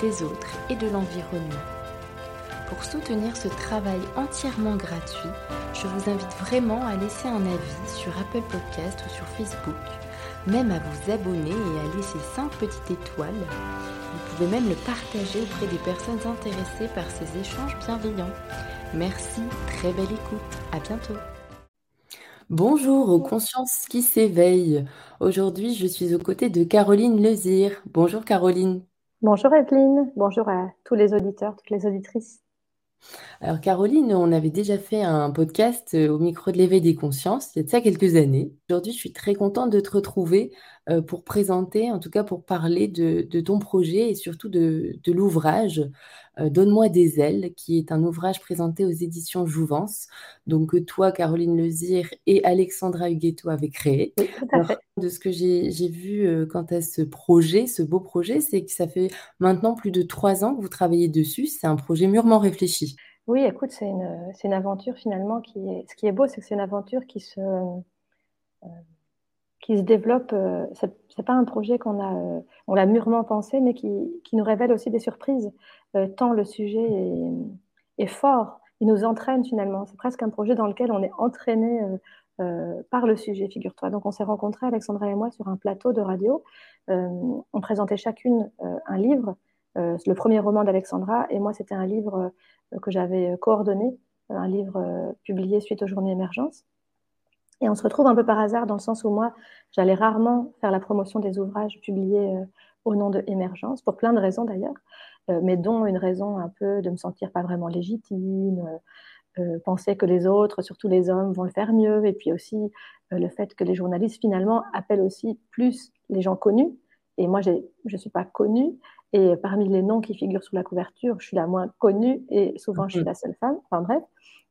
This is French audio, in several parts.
des autres et de l'environnement. Pour soutenir ce travail entièrement gratuit, je vous invite vraiment à laisser un avis sur Apple Podcast ou sur Facebook, même à vous abonner et à laisser 5 petites étoiles. Vous pouvez même le partager auprès des personnes intéressées par ces échanges bienveillants. Merci, très belle écoute, à bientôt. Bonjour aux consciences qui s'éveillent. Aujourd'hui, je suis aux côtés de Caroline Lezire. Bonjour Caroline. Bonjour Evelyne, bonjour à tous les auditeurs, toutes les auditrices. Alors Caroline, on avait déjà fait un podcast euh, au micro de l'éveil des consciences, il y a de ça quelques années. Aujourd'hui, je suis très contente de te retrouver euh, pour présenter, en tout cas pour parler de, ton projet et surtout de, l'ouvrage euh, Donne-moi des ailes, qui est un ouvrage présenté aux éditions Jouvence, donc que toi, Caroline Lezire et Alexandra Huguetto avez créé. Oui, tout à fait. De ce que j'ai vu quant à ce projet, ce beau projet, c'est que ça fait maintenant plus de trois ans que vous travaillez dessus. C'est un projet mûrement réfléchi. Oui, écoute, c'est une, une, aventure finalement qui est. Ce qui est beau, c'est que c'est une aventure qui se, qui se développe. Euh, c'est pas un projet qu'on a, euh, on l'a mûrement pensé, mais qui, qui, nous révèle aussi des surprises. Euh, tant le sujet est, est, fort, il nous entraîne finalement. C'est presque un projet dans lequel on est entraîné par le sujet, figure-toi. Donc on s'est rencontrés, Alexandra et moi, sur un plateau de radio. on présentait chacune un livre. le premier roman d'Alexandra et moi, c'était un livre que j'avais coordonné, un livre publié suite aux journées émergence. Et on se retrouve un peu par hasard dans le sens où moi, j'allais rarement faire la promotion des ouvrages publiés euh, au nom de Émergence, pour plein de raisons d'ailleurs, euh, mais dont une raison un peu de me sentir pas vraiment légitime, euh, penser que les autres, surtout les hommes, vont le faire mieux, et puis aussi le fait que les journalistes finalement appellent aussi plus les gens connus. Et moi, je ne suis pas connue, et parmi les noms qui figurent sous la couverture, je suis la moins connue, et souvent je suis mmh. la seule femme. Enfin bref.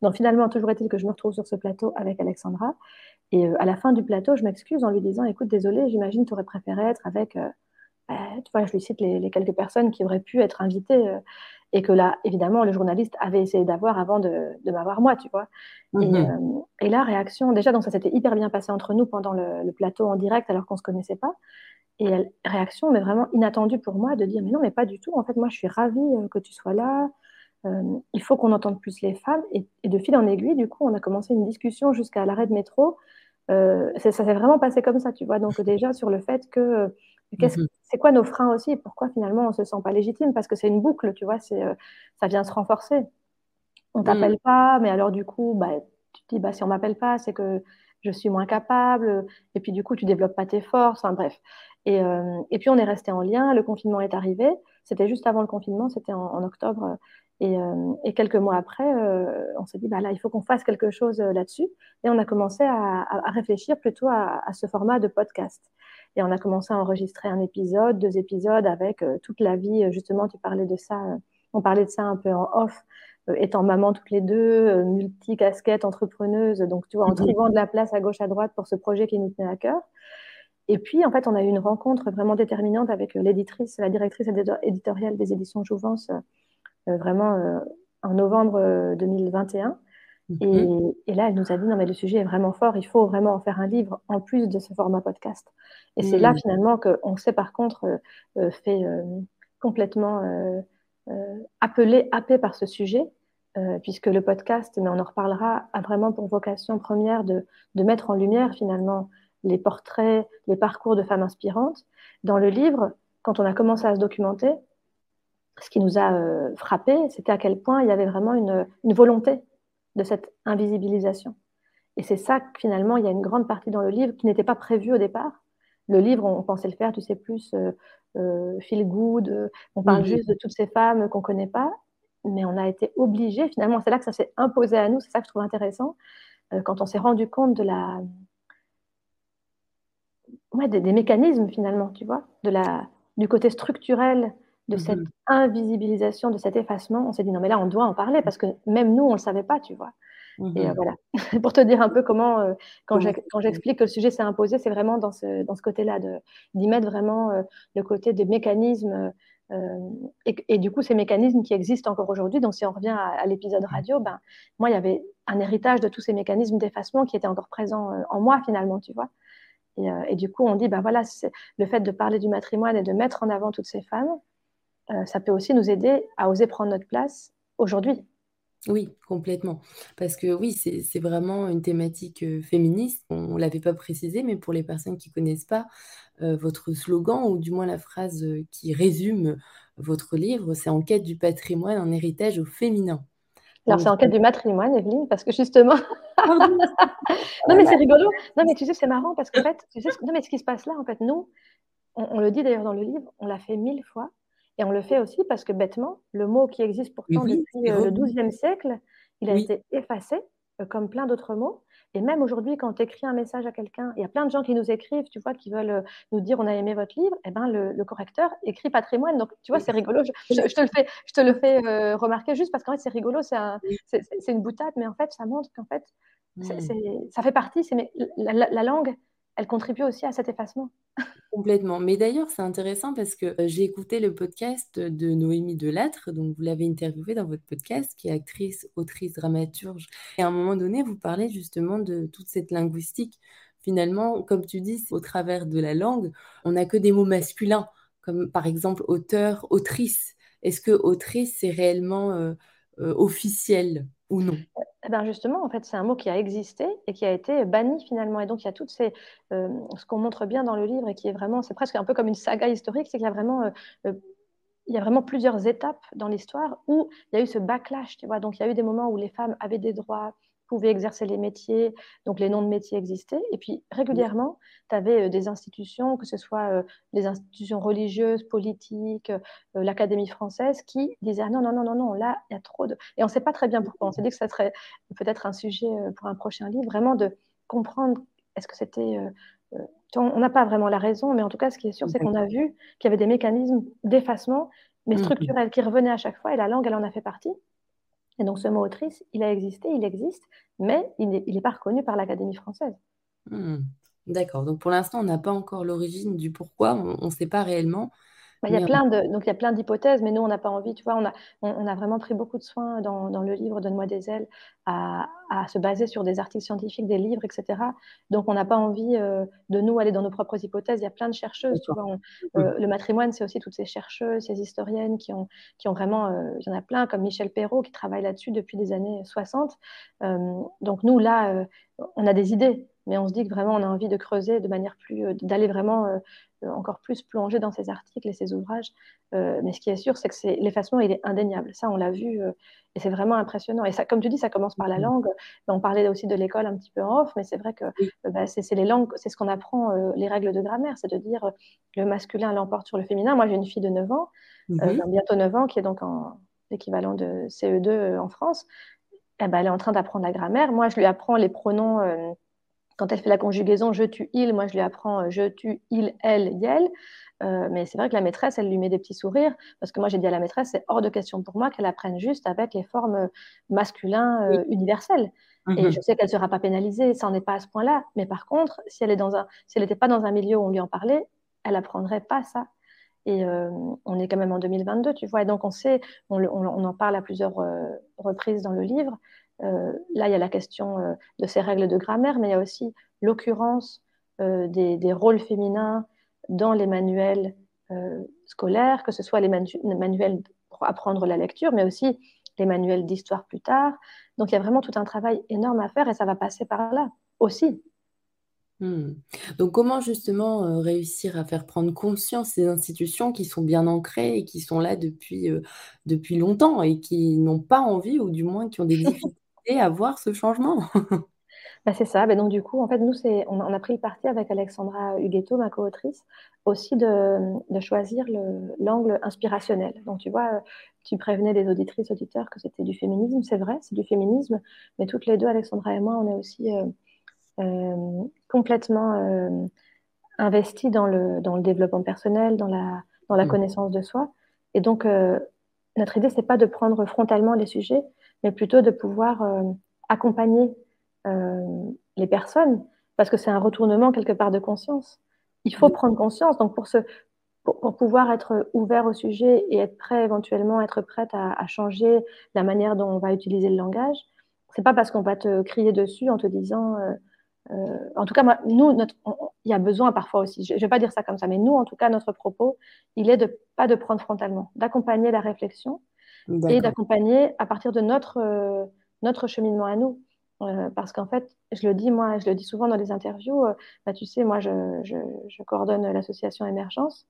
Donc finalement, toujours est-il que je me retrouve sur ce plateau avec Alexandra. Et euh, à la fin du plateau, je m'excuse en lui disant Écoute, désolé, j'imagine que tu aurais préféré être avec. Euh, bah, tu vois, je lui cite les, quelques personnes qui auraient pu être invitées. Euh, et que là, évidemment, le journaliste avait essayé d'avoir avant de, m'avoir moi, tu vois. Mhm. et, la réaction, déjà, donc ça s'était hyper bien passé entre nous pendant le, plateau en direct alors qu'on ne se connaissait pas. Et réaction, mais vraiment inattendue pour moi, de dire Mais non, mais pas du tout. En fait, moi, je suis ravie que tu sois là. Euh, il faut qu'on entende plus les femmes. Et, de fil en aiguille, du coup, on a commencé une discussion jusqu'à l'arrêt de métro. Euh, ça s'est vraiment passé comme ça, tu vois. Donc déjà sur le fait que euh, mhm. C'est quoi nos freins aussi et pourquoi finalement on se sent pas légitime? Parce que c'est une boucle, tu vois. C'est ça vient se renforcer. On t'appelle mhm. pas, mais alors du coup, bah, tu te dis bah si on m'appelle pas, c'est que je suis moins capable. Et puis du coup, tu développes pas tes forces. Enfin bref. Et, et puis on est resté en lien. Le confinement est arrivé. C'était juste avant le confinement, c'était en, octobre. Euh, et, quelques mois après, euh, on s'est dit, bah là, il faut qu'on fasse quelque chose euh, là-dessus. Et on a commencé à, réfléchir plutôt à, ce format de podcast. Et on a commencé à enregistrer un épisode, deux épisodes avec toute la vie. Justement, tu parlais de ça, on parlait de ça un peu en off, étant maman toutes les deux, multi-casquette, entrepreneuse, donc tu vois, en mhm. trouvant de la place à gauche, à droite pour ce projet qui nous tenait à cœur. Et puis, en fait, on a eu une rencontre vraiment déterminante avec l'éditrice, la directrice éditoriale des éditions Jouvence, euh, vraiment euh, en novembre 2021. Euh, mhm. Et, là, elle nous a dit, non, mais le sujet est vraiment fort, il faut vraiment en faire un livre en plus de ce format podcast. Et c'est là, mhm. finalement, qu'on s'est par contre fait complètement appelé, happé par ce sujet, puisque le podcast, mais on en reparlera, a vraiment pour vocation première de, de, mettre en lumière, finalement, les portraits, les parcours de femmes inspirantes. Dans le livre, quand on a commencé à se documenter, ce qui nous a euh, frappé, c'était à quel point il y avait vraiment une, volonté de cette invisibilisation. Et c'est ça que finalement, il y a une grande partie dans le livre qui n'était pas prévue au départ. Le livre, on pensait le faire, tu sais, plus euh, euh feel good, on parle juste de toutes ces femmes qu'on ne connaît pas, mais on a été obligé, finalement, c'est là que ça s'est imposé à nous, c'est ça que je trouve intéressant, euh, quand on s'est rendu compte de la... Ouais, des, mécanismes, finalement, tu vois, de la, du côté structurel de mmh cette invisibilisation, de cet effacement, on s'est dit non mais là on doit en parler parce que même nous on le savait pas, tu vois. Mmh et voilà, pour te dire un peu comment, quand j'explique que le sujet s'est imposé, c'est vraiment dans ce, dans ce côté-là, d'y mettre vraiment le côté des mécanismes et, du coup, ces mécanismes qui existent encore aujourd'hui, donc si on revient à, l'épisode radio, ben, moi, il y avait un héritage de tous ces mécanismes d'effacement qui étaient encore présents en moi, finalement, tu vois. Et, du coup, on dit, ben voilà, le fait de parler du matrimoine et de mettre en avant toutes ces femmes, ça peut aussi nous aider à oser prendre notre place aujourd'hui. Oui, complètement. Parce que oui, c'est vraiment une thématique féministe. On ne l'avait pas précisé, mais pour les personnes qui ne connaissent pas, votre slogan, ou du moins la phrase qui résume votre livre, c'est En quête du patrimoine, un héritage au féminin. Alors, c'est en quête du matrimoine, Evelyne, parce que justement. non, mais c'est rigolo. Non, mais tu sais, c'est marrant parce qu'en fait, tu sais, non, mais ce qui se passe là, en fait, nous, on le dit d'ailleurs dans le livre, on l'a fait mille fois. Et on le fait aussi parce que bêtement, le mot qui existe pourtant depuis euh, le XIIe siècle, il a été effacé, euh, comme plein d'autres mots. Et même aujourd'hui, quand tu écris un message à quelqu'un, il y a plein de gens qui nous écrivent, tu vois, qui veulent euh, nous dire on a aimé votre livre, et eh ben le, correcteur écrit patrimoine. Donc, tu vois, c'est rigolo. Je, te le fais, je te le fais remarquer juste parce qu'en fait, c'est rigolo, c'est un, une boutade, mais en fait, ça montre qu'en fait, mmh. ça fait partie, c'est, la, la langue, elle contribue aussi à cet effacement. Complètement. Mais d'ailleurs, c'est intéressant parce que j'ai écouté le podcast de Noémie Delattre, donc vous l'avez interviewée dans votre podcast, qui est actrice, autrice, dramaturge. Et à un moment donné, vous parlez justement de toute cette linguistique. Finalement, comme tu dis, au travers de la langue, on n'a que des mots masculins, comme par exemple auteur, autrice. Est-ce que autrice, c'est réellement officiel ou non? Eh ben justement, en fait, c'est un mot qui a existé et qui a été banni finalement. Et donc, il y a toutes ces, euh, ce qu'on montre bien dans le livre et qui est vraiment, c'est presque un peu comme une saga historique, c'est qu'il y a vraiment, euh, euh, il y a vraiment plusieurs étapes dans l'histoire où il y a eu ce backlash. Donc, il y a eu des moments où les femmes avaient des droits, pouvaient exercer les métiers, donc les noms de métiers existaient. Et puis régulièrement, tu avais euh, des institutions, que ce soit euh, les institutions religieuses, politiques, euh, l'Académie française, qui disaient non, non, non, non, non, là, il y a trop de... Et on ne sait pas très bien pourquoi. On s'est dit que ça serait peut-être un sujet pour un prochain livre, vraiment de comprendre, est-ce que c'était... on n'a pas vraiment la raison, mais en tout cas, ce qui est sûr, c'est qu'on a vu qu'il y avait des mécanismes d'effacement, mais mmh. structurels, qui revenaient à chaque fois, et la langue, elle en a fait partie. Et donc ce mot autrice, il a existé, il existe, mais il n'est pas reconnu par l'Académie française. Hmm. D'accord. Donc pour l'instant, on n'a pas encore l'origine du pourquoi, on ne sait pas réellement. Il y a plein de, donc il y a plein d'hypothèses, mais nous on n'a pas envie, tu vois, on a, on, a vraiment pris beaucoup de soins dans, dans le livre Donne-moi des ailes à, à, se baser sur des articles scientifiques, des livres, etc. Donc on n'a pas envie euh, de nous aller dans nos propres hypothèses. Il y a plein de chercheuses, tu vois. Euh, le matrimoine, c'est aussi toutes ces chercheuses, ces historiennes qui ont, qui ont vraiment, euh, il y en a plein, comme Michel Perrault qui travaille là-dessus depuis les années 60. donc nous là, on a des idées, mais on se dit que vraiment on a envie de creuser de manière plus, d'aller vraiment euh, encore plus plonger dans ces articles et ces ouvrages. Euh, mais ce qui est sûr, c'est que l'effacement, il est indéniable. Ça, on l'a vu euh, et c'est vraiment impressionnant. Et ça, comme tu dis, ça commence par la langue. On parlait aussi de l'école un petit peu en off, mais c'est vrai que bah, c'est les langues, c'est ce qu'on apprend, les règles de grammaire, c'est de dire le masculin l'emporte sur le féminin. Moi, j'ai une fille de 9 ans, mhm. bientôt 9 ans, qui est donc en l'équivalent de CE2 en France. Eh ben, elle est en train d'apprendre la grammaire. Moi, je lui apprends les pronoms quand elle fait la conjugaison je, tu, il, moi je lui apprends euh, je, tu, il, elle, yel. Euh, mais c'est vrai que la maîtresse, elle lui met des petits sourires, parce que moi j'ai dit à la maîtresse, c'est hors de question pour moi qu'elle apprenne juste avec les formes masculins euh, universelles. Et mhm. je sais qu'elle ne sera pas pénalisée, ça n'en est pas à ce point-là. Mais par contre, si elle n'était pas dans un milieu où on lui en parlait, elle apprendrait pas ça. Et on est quand même en 2022, tu vois. Et donc on sait, on, on en parle à plusieurs reprises dans le livre, euh, là, il y a la question euh, de ces règles de grammaire, mais il y a aussi l'occurrence euh, des, rôles féminins dans les manuels scolaires, que ce soit les manuels pour apprendre la lecture, mais aussi les manuels d'histoire plus tard. Donc il y a vraiment tout un travail énorme à faire et ça va passer par là aussi. Hmm. Donc comment justement réussir à faire prendre conscience ces institutions qui sont bien ancrées et qui sont là depuis, depuis longtemps et qui n'ont pas envie ou du moins qui ont des difficultés à voir ce changement. Bah, c'est ça. Bah, donc, du coup, en fait, nous, on, on a pris le parti avec Alexandra Huguetto, ma co-autrice, aussi de, choisir l'angle inspirationnel. Donc, tu vois, tu prévenais les auditrices, auditeurs que c'était du féminisme. C'est vrai, c'est du féminisme. Mais toutes les deux, Alexandra et moi, on est aussi euh, euh, complètement euh, investis dans le, dans le développement personnel, dans la, dans la mmh. connaissance de soi. Et donc, notre idée, c'est pas de prendre frontalement les sujets, mais plutôt de pouvoir accompagner les personnes, parce que c'est un retournement quelque part de conscience. Il faut prendre conscience. Donc, pour, pour, pouvoir être ouvert au sujet et être prêt éventuellement, être prête à, changer la manière dont on va utiliser le langage, c'est pas parce qu'on va te crier dessus en te disant. Euh, euh, en tout cas, moi, nous, il y a besoin parfois aussi. Je ne vais pas dire ça comme ça, mais nous, en tout cas, notre propos, il est de pas de prendre frontalement, d'accompagner la réflexion et d'accompagner à partir de notre euh, notre cheminement à nous. parce qu'en fait, je le dis moi, je le dis souvent dans les interviews. bah, tu sais, moi, je, je, je coordonne l'association Émergence.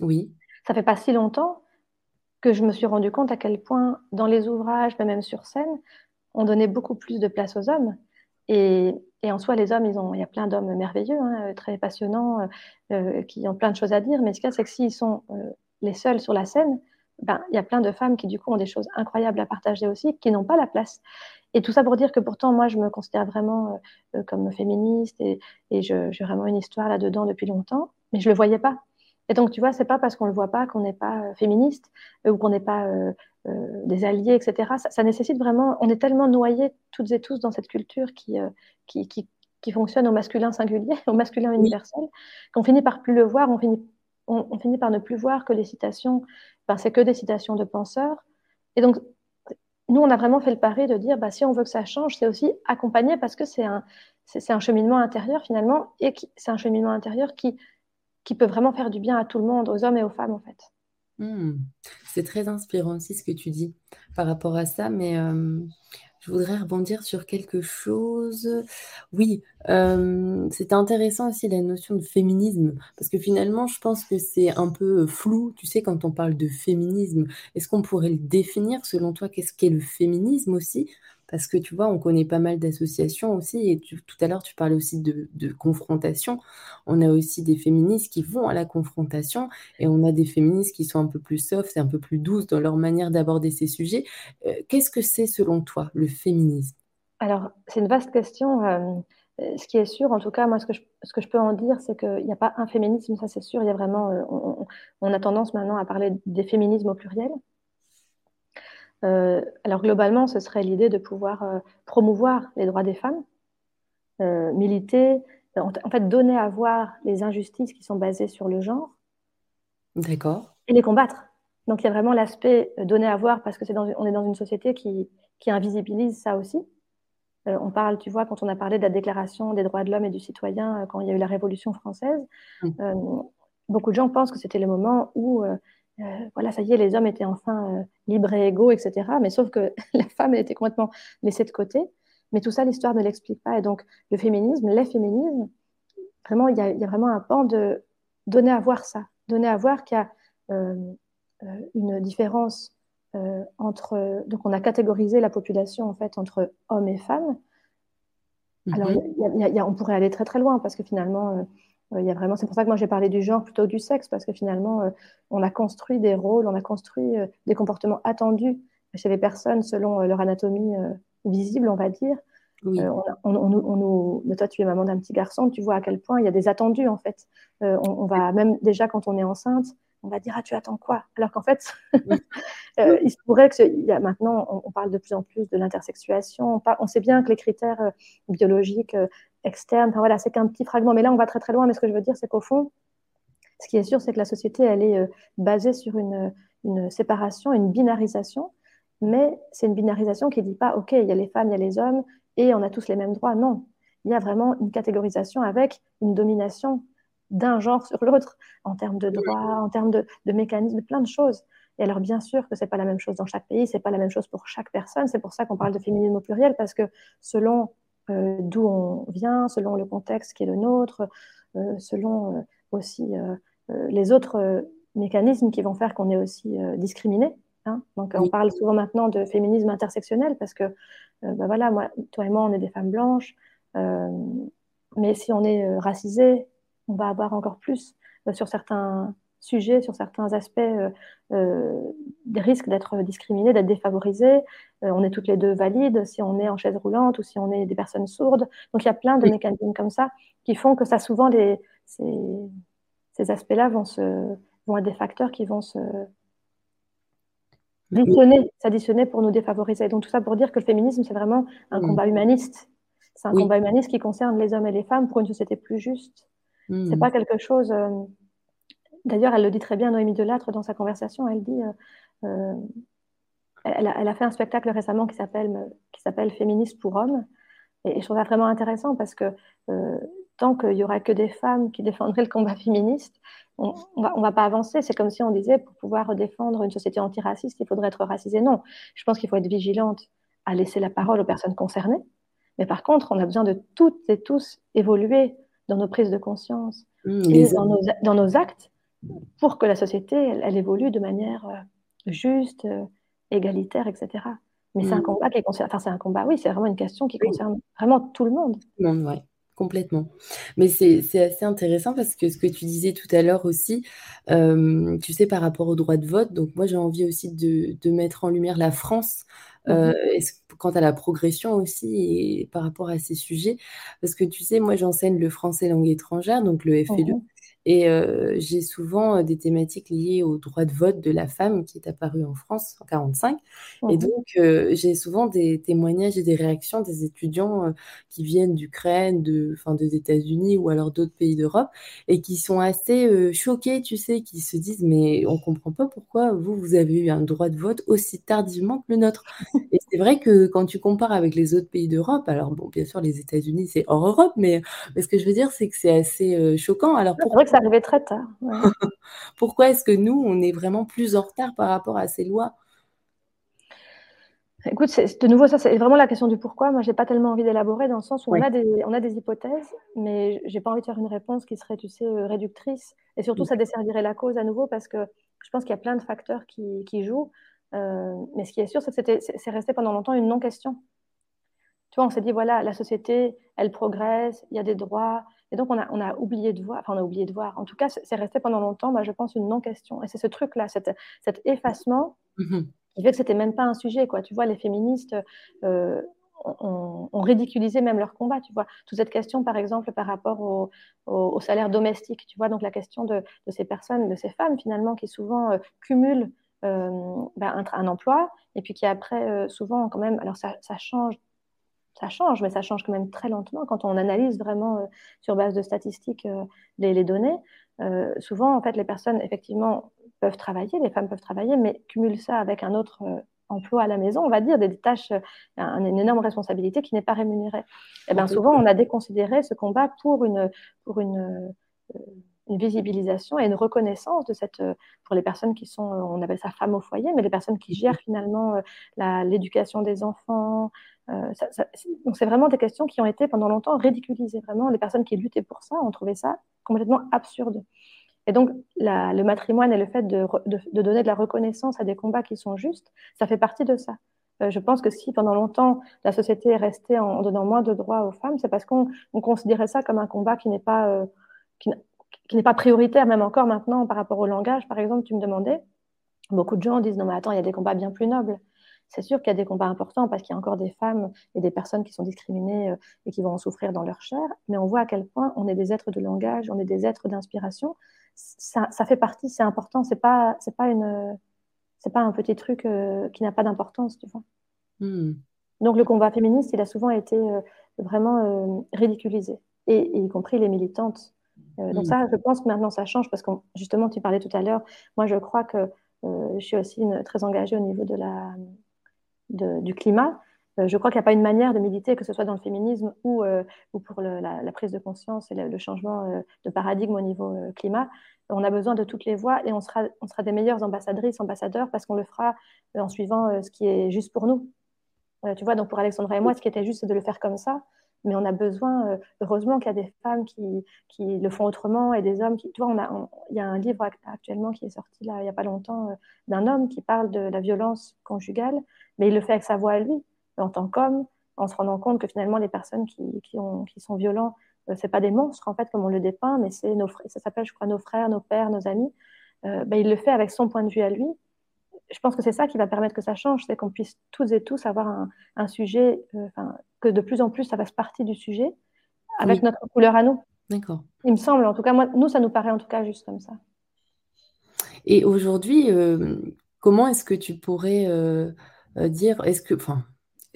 Oui. Ça fait pas si longtemps que je me suis rendu compte à quel point, dans les ouvrages, mais même sur scène, on donnait beaucoup plus de place aux hommes. Et, en soi, les hommes, ils ont, il y a plein d'hommes merveilleux, hein, très passionnants, euh, euh, qui ont plein de choses à dire. Mais ce qu'il y a, c'est que s'ils sont euh, les seuls sur la scène, ben, il y a plein de femmes qui, du coup, ont des choses incroyables à partager aussi, qui n'ont pas la place. Et tout ça pour dire que pourtant, moi, je me considère vraiment comme féministe et, et j'ai vraiment une histoire là-dedans depuis longtemps, mais je ne le voyais pas. Et donc, tu vois, c'est pas parce qu'on le voit pas qu'on n'est pas euh, féministe euh, ou qu'on n'est pas euh, des alliés, etc. Ça, nécessite vraiment, on est tellement noyés toutes et tous dans cette culture qui, qui, qui, fonctionne au masculin singulier, au masculin universel, qu'on finit par plus le voir, on finit, on, finit par ne plus voir que les citations, ben, c'est que des citations de penseurs. Et donc, nous, on a vraiment fait le pari de dire, bah, si on veut que ça change, c'est aussi accompagner parce que c'est un, c'est un cheminement intérieur finalement, et c'est un cheminement intérieur qui qui peut vraiment faire du bien à tout le monde, aux hommes et aux femmes en fait. Hmm. C'est très inspirant aussi ce que tu dis par rapport à ça, mais euh, je voudrais rebondir sur quelque chose. Oui, euh, c'était intéressant aussi la notion de féminisme, parce que finalement, je pense que c'est un peu flou, tu sais, quand on parle de féminisme. Est-ce qu'on pourrait le définir selon toi Qu'est-ce qu'est le féminisme aussi? Parce que tu vois, on connaît pas mal d'associations aussi, et tout à l'heure, tu parlais aussi de, confrontation. On a aussi des féministes qui vont à la confrontation, et on a des féministes qui sont un peu plus soft un peu plus douces dans leur manière d'aborder ces sujets. Euh, qu'est-ce que c'est selon toi, le féminisme Alors, c'est une vaste question. Euh, ce qui est sûr, en tout cas, moi, ce que je, ce que je peux en dire, c'est qu'il n'y a pas un féminisme, ça c'est sûr. Il y a vraiment, euh, on, a tendance maintenant à parler des féminismes au pluriel. Euh, alors globalement, ce serait l'idée de pouvoir promouvoir les droits des femmes, militer, en, fait donner à voir les injustices qui sont basées sur le genre. D'accord. Et les combattre. Donc il y a vraiment l'aspect donner à voir parce que c'est on est dans une société qui, qui invisibilise ça aussi. on parle, tu vois, quand on a parlé de la Déclaration des droits de l'homme et du citoyen, quand il y a eu la Révolution française, beaucoup de gens pensent que c'était le moment où euh, voilà, ça y est, les hommes étaient enfin euh, libres et égaux, etc. Mais sauf que la femme était complètement laissée de côté. Mais tout ça, l'histoire ne l'explique pas. Et donc, le féminisme, les féminismes, vraiment, il y, a, vraiment un pan de donner à voir ça, donner à voir qu'il y a euh, une différence entre. Donc, on a catégorisé la population en fait entre hommes et femmes. Alors, on pourrait aller très très loin parce que finalement, euh, il y a vraiment, c'est pour ça que moi j'ai parlé du genre plutôt que du sexe, parce que finalement, euh, on a construit des rôles, on a construit euh, des comportements attendus chez les personnes selon leur anatomie visible, on va dire. Oui. on, nous, toi, tu es maman d'un petit garçon, tu vois à quel point il y a des attendus en fait. on, va même déjà quand on est enceinte, on va dire ah tu attends quoi? Alors qu'en fait, il se pourrait que y a, maintenant on, parle de plus en plus de l'intersexuation. On, on, sait bien que les critères biologiques externe. Enfin, voilà, c'est qu'un petit fragment. Mais là, on va très très loin. Mais ce que je veux dire, c'est qu'au fond, ce qui est sûr, c'est que la société, elle est euh, basée sur une, une, séparation, une binarisation. Mais c'est une binarisation qui ne dit pas, OK, il y a les femmes, il y a les hommes, et on a tous les mêmes droits. Non. Il y a vraiment une catégorisation avec une domination d'un genre sur l'autre, en termes de droits, en termes de, de mécanismes, plein de choses. Et alors, bien sûr que ce n'est pas la même chose dans chaque pays, ce n'est pas la même chose pour chaque personne. C'est pour ça qu'on parle de féminisme au pluriel, parce que selon euh, d'où on vient, selon le contexte qui est le nôtre, euh, selon euh, aussi les autres mécanismes qui vont faire qu'on est aussi discriminé. Hein. Donc, on parle souvent maintenant de féminisme intersectionnel parce que, bah voilà, moi, toi et moi, on est des femmes blanches, mais si on est racisé, on va avoir encore plus sur certains sujets, sur certains aspects, euh, euh, des risques d'être discriminés, d'être défavorisés. Euh, on est toutes les deux valides si on est en chaise roulante ou si on est des personnes sourdes. Donc il y a plein de mécanismes comme ça qui font que ça souvent les, ces, aspects-là vont, se, vont être des facteurs qui vont se, s'additionner pour nous défavoriser. Donc tout ça pour dire que le féminisme, c'est vraiment un mm. combat humaniste. C'est un combat humaniste qui concerne les hommes et les femmes pour une société plus juste. Mm. C'est pas quelque chose. Euh, d'ailleurs, elle le dit très bien, Noémie Delattre, dans sa conversation. Elle dit. Euh, euh, elle, a, elle, a, fait un spectacle récemment qui s'appelle qui s'appelle Féministe pour hommes. Et, je trouve ça vraiment intéressant parce que tant qu'il y aura que des femmes qui défendraient le combat féministe, on ne va, pas avancer. C'est comme si on disait, pour pouvoir défendre une société antiraciste, il faudrait être racisé. Non, je pense qu'il faut être vigilante à laisser la parole aux personnes concernées. Mais par contre, on a besoin de toutes et tous évoluer dans nos prises de conscience mmh, et dans nos, actes pour que la société, elle, évolue de manière euh, juste, euh, égalitaire, etc. Mais c'est un mmh. combat qui concerne, enfin c'est un combat, oui, c'est vraiment une question qui concerne vraiment tout le monde. Ouais. Complètement. Mais c'est assez intéressant parce que ce que tu disais tout à l'heure aussi, euh, tu sais, par rapport au droit de vote, donc moi j'ai envie aussi de, de, mettre en lumière la France euh, mmh quant à la progression aussi et par rapport à ces sujets. Parce que tu sais, moi j'enseigne le français langue étrangère, donc le FLE. Mmh et euh, j'ai souvent euh, des thématiques liées au droit de vote de la femme qui est apparu en France en 45. Et mmh donc, euh, j'ai souvent des témoignages et des réactions des étudiants qui viennent d'Ukraine, de, enfin, des États-Unis ou alors d'autres pays d'Europe et qui sont assez choqués, tu sais, qui se disent mais on comprend pas pourquoi vous, vous avez eu un droit de vote aussi tardivement que le nôtre. et c'est vrai que quand tu compares avec les autres pays d'Europe, alors bon, bien sûr, les États-Unis, c'est hors Europe, mais, mais, ce que je veux dire, c'est que c'est assez choquant. Alors pourquoi ça arrivait très tard. Pourquoi est-ce que nous, on est vraiment plus en retard par rapport à ces lois? Écoute, de nouveau, ça, c'est vraiment la question du pourquoi. Moi, j'ai pas tellement envie d'élaborer dans le sens où on, a des, on a des hypothèses, mais j'ai pas envie de faire une réponse qui serait, tu sais, euh, réductrice. Et surtout, ça desservirait la cause à nouveau parce que je pense qu'il y a plein de facteurs qui, qui jouent. Euh, mais ce qui est sûr, c'est que c'est resté pendant longtemps une non-question. Tu vois, on s'est dit, voilà, la société, elle progresse, il y a des droits, et donc, on a, on a oublié de voir, enfin, on a oublié de voir. En tout cas, c'est resté pendant longtemps, moi, je pense, une non-question. Et c'est ce truc-là, cet, cet effacement, mmh qui fait que c'était même pas un sujet, quoi. Tu vois, les féministes euh, ont, ridiculisé même leur combat, tu vois. Toute cette question, par exemple, par rapport au, au, salaire domestique, tu vois, donc la question de, de, ces personnes, de ces femmes, finalement, qui souvent euh, cumulent euh, ben, un, emploi, et puis qui après, souvent, quand même, alors ça, ça change ça change, mais ça change quand même très lentement. Quand on analyse vraiment euh, sur base de statistiques euh, les, données, euh, souvent, en fait, les personnes, effectivement, peuvent travailler, les femmes peuvent travailler, mais cumulent ça avec un autre emploi à la maison, on va dire, des tâches, une énorme responsabilité qui n'est pas rémunérée. Et eh bien souvent, on a déconsidéré ce combat pour une, pour une, une visibilisation et une reconnaissance de cette, pour les personnes qui sont, on appelle ça femmes au foyer, mais les personnes qui gèrent finalement l'éducation des enfants, euh, donc c'est vraiment des questions qui ont été pendant longtemps ridiculisées. Vraiment, les personnes qui luttaient pour ça ont trouvé ça complètement absurde. Et donc le matrimoine et le fait de, donner de la reconnaissance à des combats qui sont justes, ça fait partie de ça. Euh, je pense que si pendant longtemps la société est restée en, donnant moins de droits aux femmes, c'est parce qu'on considérait ça comme un combat qui n'est pas euh, qui, n'est pas prioritaire, même encore maintenant par rapport au langage. Par exemple, tu me demandais, beaucoup de gens disent non mais attends, il y a des combats bien plus nobles c'est sûr qu'il y a des combats importants parce qu'il y a encore des femmes et des personnes qui sont discriminées euh, et qui vont en souffrir dans leur chair, mais on voit à quel point on est des êtres de langage, on est des êtres d'inspiration. Ça, fait partie, c'est important, c'est pas, c'est pas une, c'est pas un petit truc euh, qui n'a pas d'importance, tu vois. Hmm. Donc le combat féministe, il a souvent été euh, vraiment ridiculisé, et, y compris les militantes. Donc hmm. ça, je pense que maintenant ça change parce que justement, tu parlais tout à l'heure. Moi, je crois que je suis aussi très engagée au niveau de la du climat. Euh, je crois qu'il n'y a pas une manière de méditer, que ce soit dans le féminisme ou, euh, ou pour la, prise de conscience et le, changement euh, de paradigme au niveau climat. On a besoin de toutes les voix et on sera, on sera des meilleures ambassadrices, ambassadeurs, parce qu'on le fera en suivant ce qui est juste pour nous. tu vois, donc pour Alexandra et moi, ce qui était juste, c'est de le faire comme ça mais on a besoin, heureusement qu'il y a des femmes qui, qui, le font autrement et des hommes qui. Tu vois, on a, il y a un livre actuellement qui est sorti là, il n'y a pas longtemps d'un homme qui parle de la violence conjugale mais il le fait avec sa voix à lui, en tant qu'homme, en se rendant compte que finalement les personnes qui, qui, ont, qui sont violents, euh, c'est pas des monstres en fait comme on le dépeint, mais c'est nos frères, ça s'appelle je crois nos frères, nos pères, nos amis. Euh, ben, il le fait avec son point de vue à lui. Je pense que c'est ça qui va permettre que ça change, c'est qu'on puisse tous et tous avoir un, un sujet, euh, que de plus en plus ça fasse partie du sujet, avec notre couleur à nous. D'accord. Il me semble, en tout cas, moi, nous, ça nous paraît en tout cas juste comme ça. Et aujourd'hui, comment est-ce que tu pourrais dire, est-ce que, enfin,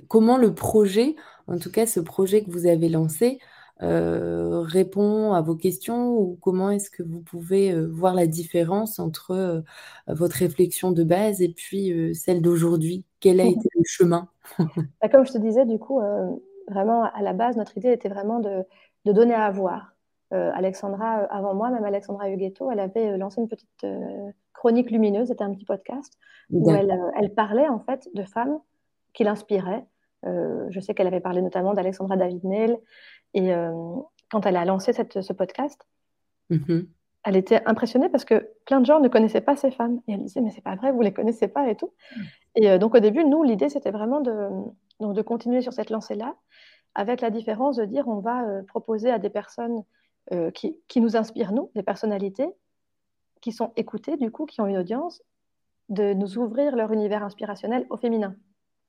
comment le projet, en tout cas ce projet que vous avez lancé, euh, répond à vos questions ou comment est-ce que vous pouvez euh, voir la différence entre euh, votre réflexion de base et puis celle d'aujourd'hui? Quel a été le chemin? Bah, Comme je te disais, du coup, vraiment à la base, notre idée était vraiment de, donner à voir. Alexandra, avant moi, même Alexandra Huguetto, elle avait lancé une petite chronique lumineuse, c'était un petit podcast, où elle, elle, parlait en fait de femmes qui l'inspiraient. je sais qu'elle avait parlé notamment d'Alexandra David-Neil et euh, quand elle a lancé cette, ce podcast, mm-hmm. elle était impressionnée parce que plein de gens ne connaissaient pas ces femmes. Et elle disait, mais c'est pas vrai, vous les connaissez pas et tout. Et euh, donc au début, nous, l'idée, c'était vraiment de, donc, de continuer sur cette lancée-là, avec la différence de dire, on va euh, proposer à des personnes qui, qui, nous inspirent, nous, des personnalités, qui sont écoutées, du coup, qui ont une audience, de nous ouvrir leur univers inspirationnel au féminin.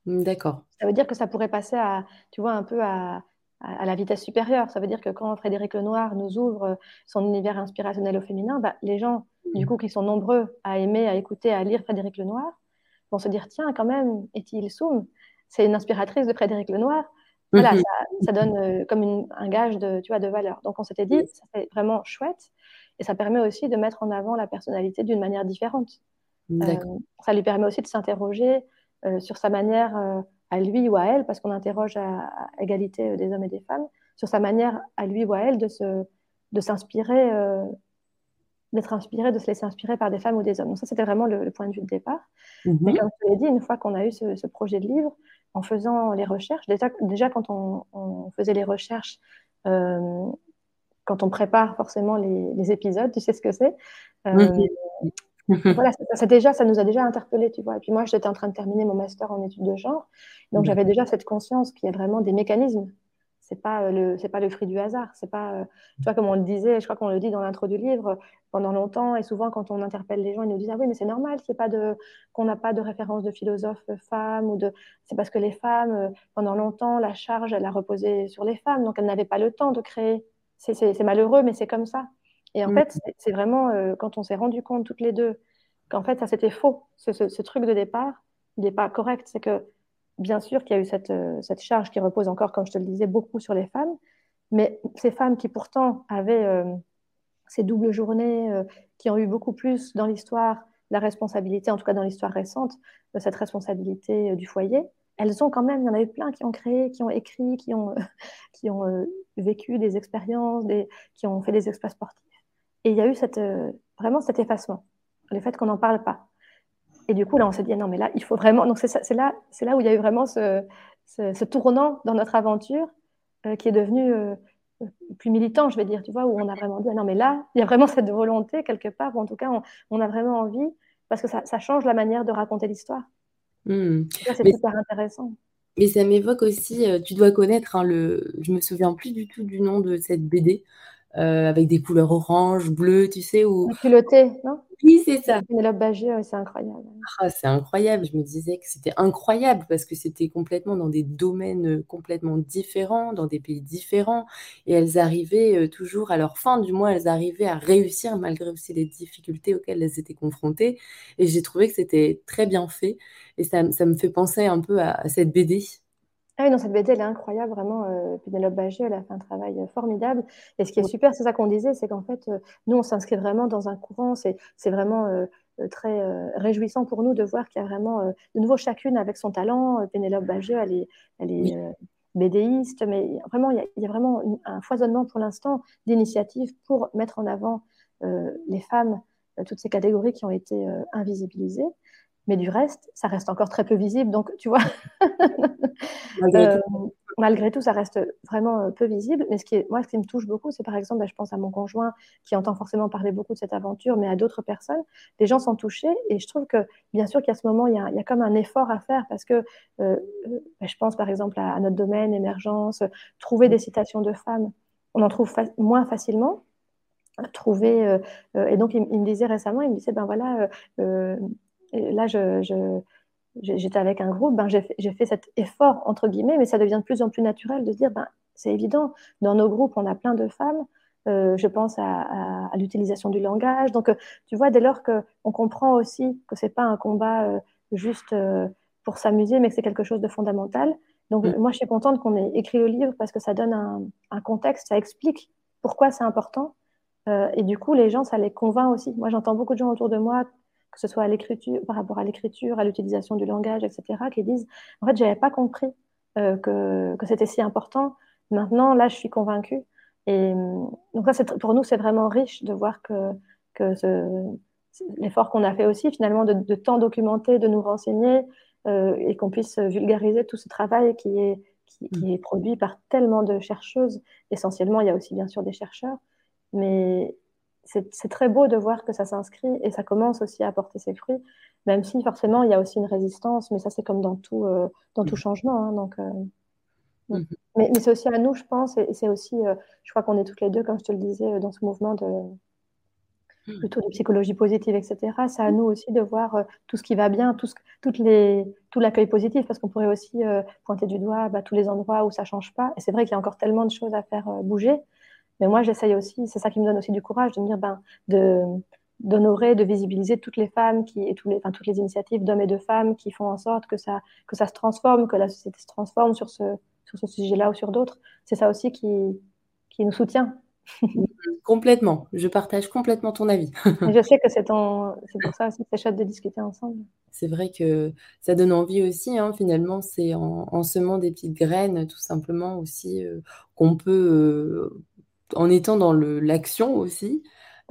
D'accord. Ça veut dire que ça pourrait passer à, tu vois, un peu à, à, la vitesse supérieure. Ça veut dire que quand Frédéric Lenoir nous ouvre son univers inspirationnel au féminin, bah, les gens, du coup, qui sont nombreux à aimer, à écouter, à lire Frédéric Lenoir, vont se dire tiens, quand même, Ethel Soum, c'est une inspiratrice de Frédéric Lenoir. Voilà, mhm. ça, donne euh, comme un gage de, tu vois, de valeur. Donc on s'était dit, ça c'est vraiment chouette. Et ça permet aussi de mettre en avant la personnalité d'une manière différente. Euh, ça lui permet aussi de s'interroger euh, sur sa manière à lui ou à elle, parce qu'on interroge à, égalité euh, des hommes et des femmes, sur sa manière à lui ou à elle de, se, de s'inspirer, euh, d'être inspiré, de se laisser inspirer par des femmes ou des hommes. Donc ça, c'était vraiment le, point de vue de départ. Mhm. Mais comme je l'ai dit, une fois qu'on a eu ce, projet de livre, en faisant les recherches, déjà, déjà quand on, faisait les recherches, euh, quand on prépare forcément les, épisodes, tu sais ce que c'est. Voilà, ça, déjà, ça nous a déjà interpellés, tu vois. Et puis moi, j'étais en train de terminer mon master en études de genre, donc j'avais déjà cette conscience qu'il y a vraiment des mécanismes. C'est pas euh, le, c'est pas le fruit du hasard. C'est pas, euh, tu vois, comme on le disait, je crois qu'on le dit dans l'intro du livre, pendant longtemps et souvent quand on interpelle les gens, ils nous disent ah oui, mais c'est normal, c'est pas de, qu'on n'a pas de référence de philosophe femme ou de, c'est parce que les femmes, euh, pendant longtemps, la charge, elle a reposé sur les femmes, donc elles n'avaient pas le temps de créer. C'est, c'est malheureux, mais c'est comme ça. Et en mm. fait, c'est vraiment euh, quand on s'est rendu compte toutes les deux qu'en fait, ça c'était faux. Ce, truc de départ, il n'est pas correct. C'est que, bien sûr, qu'il y a eu cette, euh, cette, charge qui repose encore, comme je te le disais, beaucoup sur les femmes. Mais ces femmes qui pourtant avaient euh, ces doubles journées, qui ont eu beaucoup plus dans l'histoire la responsabilité, en tout cas dans l'histoire récente, de cette responsabilité du foyer, elles ont quand même, il y en a eu plein qui ont créé, qui ont écrit, qui ont, qui ont vécu des expériences, des, qui ont fait des exploits sportifs. Et il y a eu cette, euh, vraiment cet effacement, le fait qu'on n'en parle pas. Et du coup, là, on s'est dit, non, mais là, il faut vraiment. Donc, c'est là, là où il y a eu vraiment ce, ce, tournant dans notre aventure euh, qui est devenu euh, plus militant, je vais dire, tu vois, où on a vraiment dit, ah non, mais là, il y a vraiment cette volonté quelque part, ou en tout cas, on, a vraiment envie, parce que ça, ça, change la manière de raconter l'histoire. Hmm. C'est super intéressant. Mais ça m'évoque aussi, tu dois connaître, hein, le... je me souviens plus du tout du nom de cette BD, euh, avec des couleurs orange, bleu, tu sais. Ou... Culotté, non? Oui, c'est ça. Pénélope c'est incroyable. Ah, c'est incroyable. Je me disais que c'était incroyable parce que c'était complètement dans des domaines euh, complètement différents, dans des pays différents. Et elles arrivaient euh, toujours, à leur fin du mois, elles arrivaient à réussir malgré aussi les difficultés auxquelles elles étaient confrontées. Et j'ai trouvé que c'était très bien fait. Et ça, ça, me fait penser un peu à, à cette BD. Ah oui, cette BD, elle est incroyable, vraiment. Euh, Pénélope Bagier, elle a fait un travail euh, formidable. Et ce qui est super, c'est ça qu'on disait, c'est qu'en fait, euh, nous, on s'inscrit vraiment dans un courant. C'est vraiment très réjouissant pour nous de voir qu'il y a vraiment, de nouveau, chacune avec son talent. Pénélope Bagier, elle est, elle est BDiste, mais vraiment, il y a, vraiment un foisonnement pour l'instant d'initiatives pour mettre en avant les femmes, toutes ces catégories qui ont été invisibilisées. Mais du reste, ça reste encore très peu visible. Donc, tu vois, euh, malgré, tout. ça reste vraiment euh, peu visible. Mais ce qui est, moi, ce qui me touche beaucoup, c'est par exemple, bah, je pense à mon conjoint qui entend forcément parler beaucoup de cette aventure, mais à d'autres personnes. Les gens sont touchés et je trouve que, bien sûr, qu'à ce moment, il y, a, il y, a, comme un effort à faire parce que euh, bah, je pense par exemple à, notre domaine, émergence, trouver des citations de femmes, on en trouve moins facilement trouver et donc il, me disait récemment il me disait ben voilà là, je, j'étais avec un groupe, ben, j'ai, fait, cet effort, entre guillemets, mais ça devient de plus en plus naturel de se dire, ben, c'est évident, dans nos groupes, on a plein de femmes, je pense à, l'utilisation du langage. Donc, tu vois, dès lors qu'on comprend aussi que ce n'est pas un combat juste pour s'amuser, mais que c'est quelque chose de fondamental. Donc, mm. moi, je suis contente qu'on ait écrit le livre parce que ça donne un, contexte, ça explique pourquoi c'est important. et du coup, les gens, ça les convainc aussi. Moi, j'entends beaucoup de gens autour de moi que ce soit à l'écriture, par rapport à l'écriture, à l'utilisation du langage, etc., qui disent en fait, j'avais pas compris euh, que, que c'était si important. Maintenant, là, je suis convaincue. Et donc ça, pour nous, c'est vraiment riche de voir que, que l'effort qu'on a fait aussi, finalement, de, de tant documenter, de nous renseigner, euh, et qu'on puisse vulgariser tout ce travail qui est, qui, qui, est produit par tellement de chercheuses. Essentiellement, il y a aussi bien sûr des chercheurs, mais c'est très beau de voir que ça s'inscrit et ça commence aussi à porter ses fruits, même si forcément il y a aussi une résistance, mais ça c'est comme dans tout, euh, dans tout mm. changement. Hein, donc, euh, mm. Mais, mais c'est aussi à nous, je pense, et, c'est aussi, euh, je crois qu'on est toutes les deux, comme je te le disais, dans ce mouvement de mm. plutôt de psychologie positive, etc. C'est à nous aussi de voir tout ce qui va bien, tout, ce, toutes les, tout l'accueil positif, parce qu'on pourrait aussi pointer du doigt bah, tous les endroits où ça change pas. Et c'est vrai qu'il y a encore tellement de choses à faire bouger. Mais moi, j'essaye aussi, c'est ça qui me donne aussi du courage de me dire, ben, de, d'honorer, de visibiliser toutes les femmes qui, et tous les, enfin, toutes les initiatives d'hommes et de femmes qui font en sorte que ça, que ça se transforme, que la société se transforme sur ce, sur ce sujet-là ou sur d'autres. C'est ça aussi qui, qui nous soutient. complètement. Je partage complètement ton avis. je sais que c'est, ton, pour ça aussi que c'est chouette de discuter ensemble. C'est vrai que ça donne envie aussi, hein, finalement, c'est en, semant des petites graines, tout simplement aussi, euh, qu'on peut euh, en étant dans l'action aussi,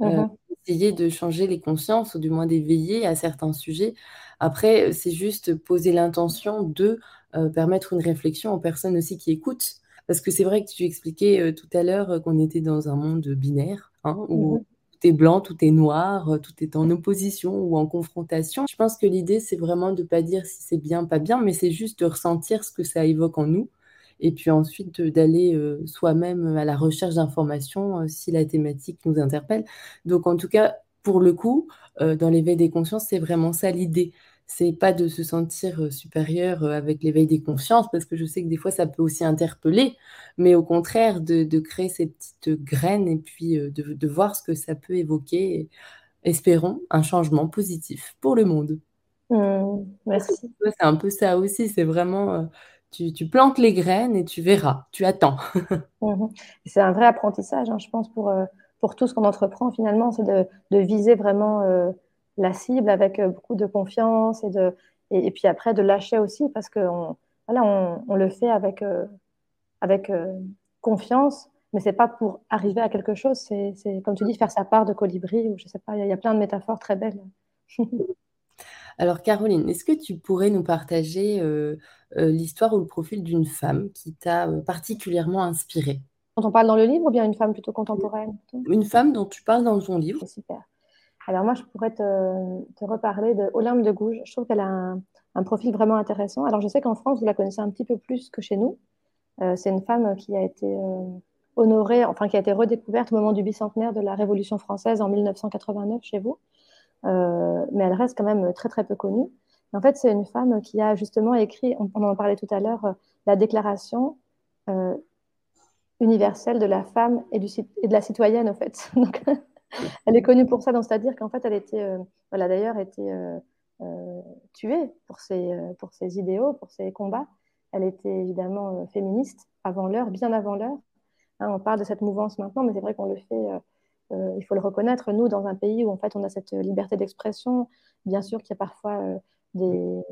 euh, mmh essayer de changer les consciences ou du moins d'éveiller à certains sujets. Après, c'est juste poser l'intention de euh, permettre une réflexion aux personnes aussi qui écoutent. Parce que c'est vrai que tu expliquais euh, tout à l'heure qu'on était dans un monde binaire, hein, où mmh tout est blanc, tout est noir, tout est en opposition ou en confrontation. Je pense que l'idée, c'est vraiment de ne pas dire si c'est bien, pas bien, mais c'est juste de ressentir ce que ça évoque en nous et puis ensuite d'aller euh, soi-même à la recherche d'informations euh, si la thématique nous interpelle. Donc en tout cas, pour le coup, euh, dans l'éveil des consciences, c'est vraiment ça l'idée. C'est pas de se sentir supérieur avec l'éveil des consciences, parce que je sais que des fois ça peut aussi interpeller, mais au contraire de, créer ces petites graines et puis de, voir ce que ça peut évoquer. espérons un changement positif pour le monde. Mmh, merci. C'est un peu ça aussi, c'est vraiment tu, plantes les graines et tu verras, tu attends. Mhm. C'est un vrai apprentissage, hein, je pense, pour, euh, pour tout ce qu'on entreprend finalement, c'est de, viser vraiment euh, la cible avec euh, beaucoup de confiance et, de, et, puis après de lâcher aussi parce qu'on voilà, on, le fait avec, avec confiance, mais c'est pas pour arriver à quelque chose, c'est comme tu dis, faire sa part de colibri ou je sais pas, il y, a plein de métaphores très belles. Alors Caroline, est-ce que tu pourrais nous partager euh, l'histoire ou le profil d'une femme qui t'a euh, particulièrement inspirée Quand on parle dans le livre ou bien une femme plutôt contemporaine Une femme dont tu parles dans ton livre. Super. Alors moi, je pourrais te, reparler de Olympe de Gouges. Je trouve qu'elle a un, profil vraiment intéressant. Alors je sais qu'en France, vous la connaissez un petit peu plus que chez nous. c'est une femme qui a été honorée, enfin qui a été redécouverte au moment du bicentenaire de la Révolution française en 1989 chez vous. Euh, mais elle reste quand même très très peu connue. En fait, c'est une femme qui a justement écrit, on, en parlait tout à l'heure, euh, la déclaration euh, universelle de la femme et, de la citoyenne, en fait. Elle est connue pour ça, c'est-à-dire qu'en fait, elle était, elle a d'ailleurs été tuée pour ses, idéaux, pour ses combats. Elle était évidemment féministe avant l'heure, bien avant l'heure. Hein, on parle de cette mouvance maintenant, mais c'est vrai qu'on le fait euh, il faut le reconnaître, nous, dans un pays où en fait on a cette liberté d'expression, bien sûr qu'il y a parfois euh, des,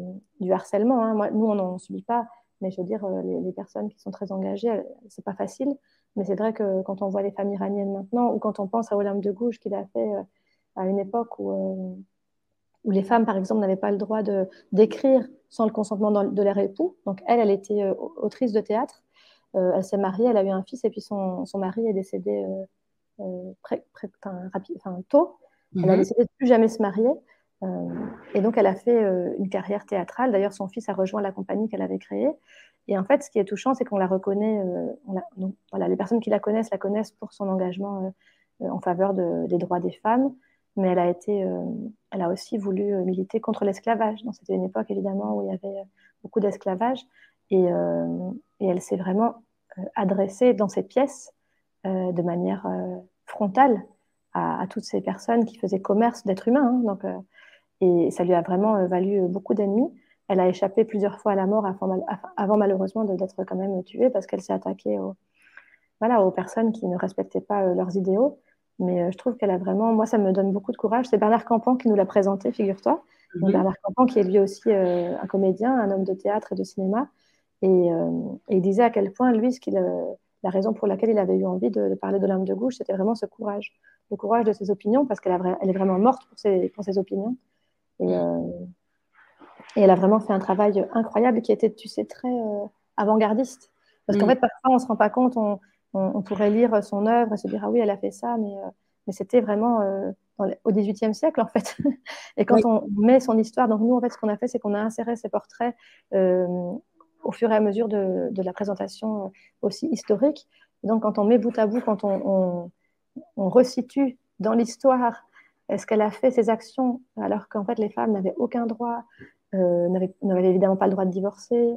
du harcèlement. Hein. Moi, nous, on n'en subit pas, mais je veux dire, euh, les, personnes qui sont très engagées, c'est pas facile. Mais c'est vrai que quand on voit les femmes iraniennes maintenant, ou quand on pense à Olympe de Gouges qu'il a fait à une époque où, où les femmes, par exemple, n'avaient pas le droit d'écrire sans le consentement de leur époux. Donc elle, elle était autrice de théâtre. elle s'est mariée, elle a eu un fils, et puis son, son mari est décédé euh, enfin, tôt. Elle a mhm. décidé de plus jamais se marier. Euh, et donc, elle a fait euh, une carrière théâtrale. D'ailleurs, son fils a rejoint la compagnie qu'elle avait créée. Et en fait, ce qui est touchant, c'est qu'on la reconnaît. donc, voilà, les personnes qui la connaissent la connaissent pour son engagement en faveur des droits des femmes. Mais elle a, été, elle a aussi voulu militer contre l'esclavage. C'était une époque, évidemment, où il y avait beaucoup d'esclavage. Et, et, elle s'est vraiment adressée dans ses pièces de manière frontale à, toutes ces personnes qui faisaient commerce d'êtres humains. Hein. donc, et ça lui a vraiment valu beaucoup d'ennemis. Elle a échappé plusieurs fois à la mort avant, malheureusement d'être quand même tuée parce qu'elle s'est attaquée aux, voilà, aux personnes qui ne respectaient pas leurs idéaux. Mais je trouve qu'elle a vraiment, moi, ça me donne beaucoup de courage. C'est Bernard Campan qui nous l'a présenté, figure-toi. Mhm. Bernard Campan, qui est lui aussi un comédien, un homme de théâtre et de cinéma. Et, il disait à quel point, lui, ce la raison pour laquelle il avait eu envie de, parler de l'âme de gauche, c'était vraiment ce courage. Le courage de ses opinions, parce qu'elle elle est vraiment morte pour ses, pour ses opinions. Et, euh, et, elle a vraiment fait un travail incroyable qui était, tu sais, très euh, avant-gardiste. Parce qu'en mm. fait, parfois, on ne se rend pas compte, on, on, pourrait lire son œuvre et se dire, ah oui, elle a fait ça, mais, euh, mais c'était vraiment au XVIIIe siècle, en fait. et quand on met son histoire, donc nous, en fait, ce qu'on a fait, c'est qu'on a inséré ses portraits au fur et à mesure de, la présentation aussi historique. donc, quand on met bout à bout, quand on, resitue dans l'histoire ce qu'elle a fait, ses actions, alors qu'en fait, les femmes n'avaient aucun droit, euh, n'avaient évidemment pas le droit de divorcer?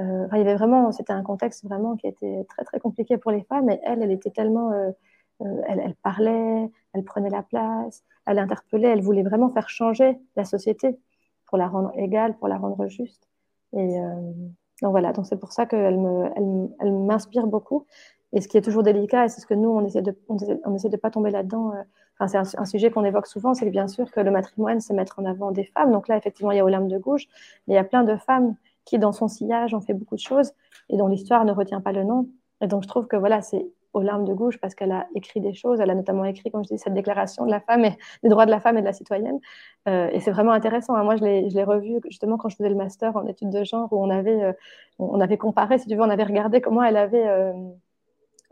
Euh, il y avait vraiment, c'était un contexte vraiment qui était très, très compliqué pour les femmes. Et elle, elle était tellement. elle, elle, parlait, elle prenait la place, elle interpellait, elle voulait vraiment faire changer la société pour la rendre égale, pour la rendre juste. Et, donc voilà, donc c'est pour ça qu'elle m'inspire beaucoup. Et ce qui est toujours délicat, c'est ce que nous, on essaie de on essaie, de pas tomber là-dedans. Enfin, c'est un, sujet qu'on évoque souvent, c'est bien sûr que le matrimoine, c'est mettre en avant des femmes. Donc là, effectivement, il y a Olympe de Gouges, mais il y a plein de femmes qui, dans son sillage, ont fait beaucoup de choses et dont l'histoire ne retient pas le nom. Et donc, je trouve que voilà, c'est larmes de gauche parce qu'elle a écrit des choses. Elle a notamment écrit, comme je dis, cette déclaration de la femme et des droits de la femme et de la citoyenne. Euh, et c'est vraiment intéressant. Hein. Moi, je l'ai revu justement quand je faisais le master en études de genre où on avait, euh, on avait comparé, si tu veux, on avait regardé comment elle avait euh,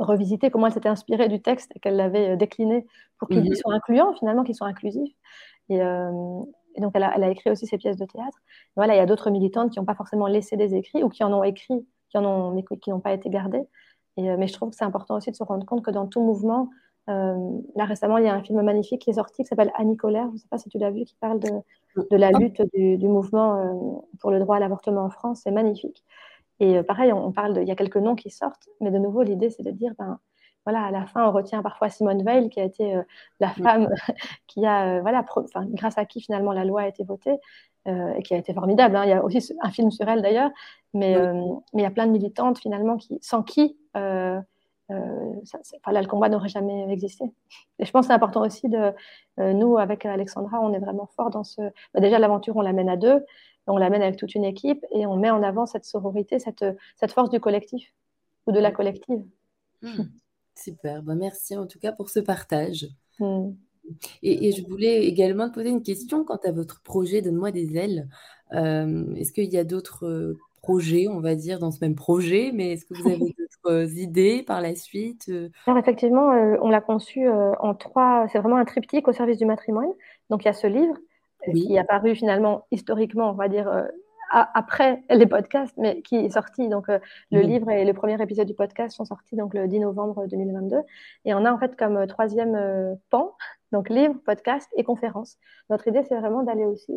revisité, comment elle s'était inspirée du texte et qu'elle l'avait décliné pour qu'il mhm. soit incluant finalement, qu'il soit inclusif. Et, et donc, elle a, elle a, écrit aussi ses pièces de théâtre. voilà, il y a d'autres militantes qui n'ont pas forcément laissé des écrits ou qui en ont écrit, qui en ont, mais qui n'ont pas été gardés. Euh, mais je trouve que c'est important aussi de se rendre compte que dans tout mouvement, euh, là récemment, il y a un film magnifique qui est sorti qui s'appelle Annie Colère, je ne sais pas si tu l'as vu, qui parle de, de la lutte du, mouvement euh, pour le droit à l'avortement en France. C'est magnifique. Et pareil, on, parle de, il y a quelques noms qui sortent, mais de nouveau, l'idée, c'est de dire, ben, voilà, à la fin, on retient parfois Simone Veil, qui a été la femme qui a, voilà, grâce à qui finalement la loi a été votée, et qui a été formidable. Hein. Il y a aussi un film sur elle d'ailleurs, mais, mais il y a plein de militantes finalement qui, sans qui euh, euh, là, le combat n'aurait jamais existé. Et je pense que c'est important aussi de. Euh, nous, avec Alexandra, on est vraiment fort dans ce. Bah, déjà, l'aventure, on l'amène à deux, on l'amène avec toute une équipe et on met en avant cette sororité, cette, cette force du collectif ou de la collective. Hmm. Super, bah, merci en tout cas pour ce partage. Hmm. Et, et, je voulais également te poser une question quant à votre projet Donne-moi des ailes. Est-ce qu'il y a d'autres projets, on va dire, dans ce même projet, mais est-ce que vous avez d'autres idées par la suite euh? Alors effectivement, euh, on l'a conçu euh, en trois, c'est vraiment un triptyque au service du matrimoine. Donc il y a ce livre qui est apparu finalement historiquement, on va dire, après les podcasts, mais qui est sorti. Donc le livre et le premier épisode du podcast sont sortis donc le 10 novembre 2022. Et on a en fait comme troisième pan, donc livre, podcast et conférence. Notre idée, c'est vraiment d'aller aussi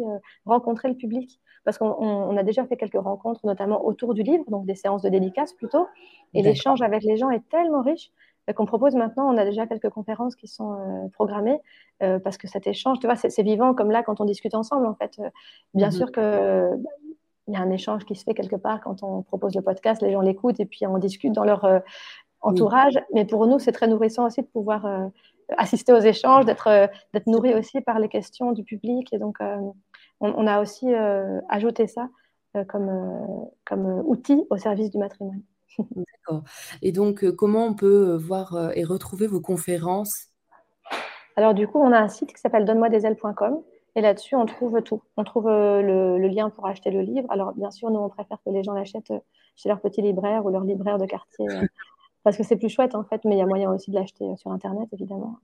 rencontrer le public parce qu'on a déjà fait quelques rencontres, notamment autour du livre, donc des séances de dédicaces plutôt. Et l'échange avec les gens est tellement riche qu'on propose maintenant, on a déjà quelques conférences qui sont euh, programmées, euh, parce que cet échange, tu vois, c'est vivant comme là quand on discute ensemble, en fait. Euh, bien mhm. sûr que il y a un échange qui se fait quelque part quand on propose le podcast, les gens l'écoutent et puis on discute dans leur entourage. Mais pour nous, c'est très nourrissant aussi de pouvoir assister aux échanges, d'être nourri aussi par les questions du public. Et donc, on, a aussi ajouté ça comme, comme outil au service du matrimoine. D'accord. Et donc, comment on peut voir et retrouver vos conférences? Alors, du coup, on a un site qui s'appelle donne-moi-des-ailes.com. Et là-dessus, on trouve tout. On trouve le, lien pour acheter le livre. Alors, bien sûr, nous, on préfère que les gens l'achètent chez leur petit libraire ou leur libraire de quartier, parce que c'est plus chouette, en fait, mais il y a moyen aussi de l'acheter sur Internet, évidemment.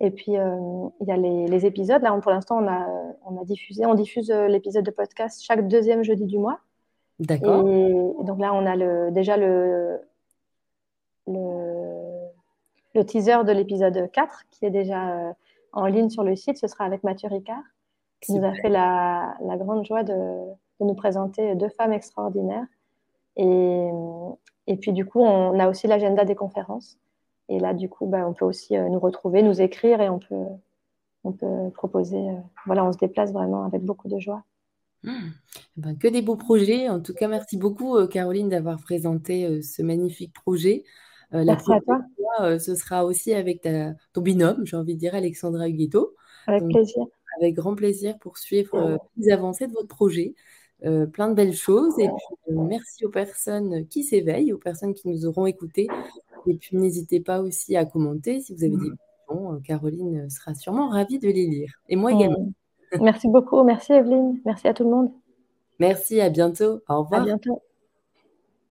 Et puis, euh, il y a les, épisodes. Là, pour l'instant, on a, on a diffusé, on diffuse euh, l'épisode de podcast chaque deuxième jeudi du mois. D'accord. Et, donc là, on a le, déjà le, le, le teaser de l'épisode 4 qui est déjà euh, en ligne sur le site. Ce sera avec Mathieu Ricard, qui nous a fait la, la grande joie de, de, nous présenter deux femmes extraordinaires. Et, et puis, du coup, on a aussi l'agenda des conférences. Et là, du coup, bah, on peut aussi nous retrouver, nous écrire et on peut, on peut proposer. voilà, on se déplace vraiment avec beaucoup de joie. Mmh. Eh ben, que des beaux projets. En tout cas, merci beaucoup, Caroline, d'avoir présenté ce magnifique projet. la merci à toi. Fois, ce sera aussi avec ta, ton binôme, j'ai envie de dire, Alexandra Huguetto. Avec plaisir. Avec grand plaisir pour suivre les avancées de votre projet. plein de belles choses. Et puis, merci aux personnes qui s'éveillent, aux personnes qui nous auront écoutés. Et puis, n'hésitez pas aussi à commenter si vous avez des questions. Caroline sera sûrement ravie de les lire. Et moi également. Merci beaucoup. Merci Evelyne. Merci à tout le monde. Merci, à bientôt. Au revoir. À bientôt.